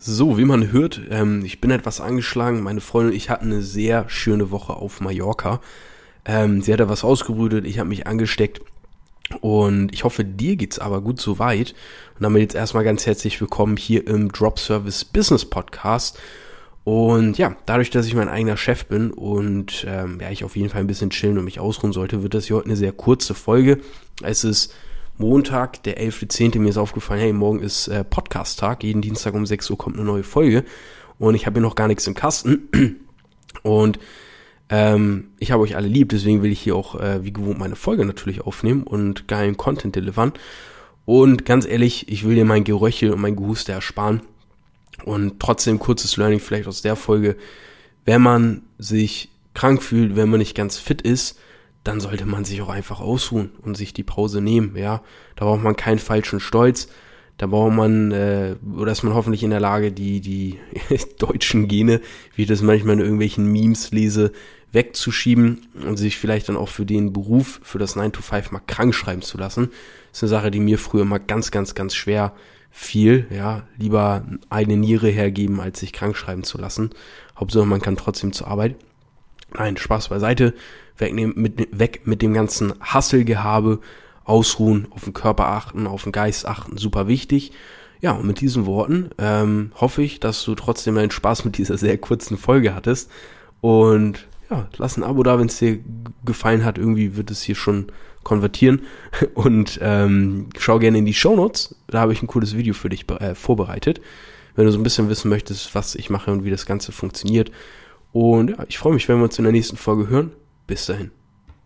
So, wie man hört, ähm, ich bin etwas angeschlagen. Meine Freundin und ich hatten eine sehr schöne Woche auf Mallorca. Ähm, sie hat da was ausgebrütet, ich habe mich angesteckt. Und ich hoffe, dir geht's aber gut soweit. Und damit jetzt erstmal ganz herzlich willkommen hier im Drop Service Business Podcast. Und ja, dadurch, dass ich mein eigener Chef bin und ähm, ja, ich auf jeden Fall ein bisschen chillen und mich ausruhen sollte, wird das hier heute eine sehr kurze Folge. Es ist Montag, der 11.10. Mir ist aufgefallen, hey, morgen ist äh, Podcast-Tag. Jeden Dienstag um 6 Uhr kommt eine neue Folge. Und ich habe hier noch gar nichts im Kasten. Und ähm, ich habe euch alle lieb, deswegen will ich hier auch äh, wie gewohnt meine Folge natürlich aufnehmen und geilen Content delivern. Und ganz ehrlich, ich will dir mein Geröchel und mein Gehuste ersparen. Und trotzdem kurzes Learning vielleicht aus der Folge. Wenn man sich krank fühlt, wenn man nicht ganz fit ist, dann sollte man sich auch einfach ausruhen und sich die Pause nehmen, ja. Da braucht man keinen falschen Stolz. Da braucht man, äh, oder ist man hoffentlich in der Lage, die, die deutschen Gene, wie ich das manchmal in irgendwelchen Memes lese, wegzuschieben und sich vielleicht dann auch für den Beruf, für das 9 to 5 mal krank schreiben zu lassen. Ist eine Sache, die mir früher mal ganz, ganz, ganz schwer fiel, ja. Lieber eine Niere hergeben, als sich krank schreiben zu lassen. Hauptsache, man kann trotzdem zur Arbeit. Nein, Spaß beiseite. Weg mit, weg mit dem ganzen Hasselgehabe, ausruhen, auf den Körper achten, auf den Geist achten, super wichtig. Ja, und mit diesen Worten ähm, hoffe ich, dass du trotzdem einen Spaß mit dieser sehr kurzen Folge hattest. Und ja, lass ein Abo da, wenn es dir gefallen hat. Irgendwie wird es hier schon konvertieren. Und ähm, schau gerne in die Show Notes. Da habe ich ein cooles Video für dich äh, vorbereitet. Wenn du so ein bisschen wissen möchtest, was ich mache und wie das Ganze funktioniert. Und ja, ich freue mich, wenn wir uns in der nächsten Folge hören. Bis dahin.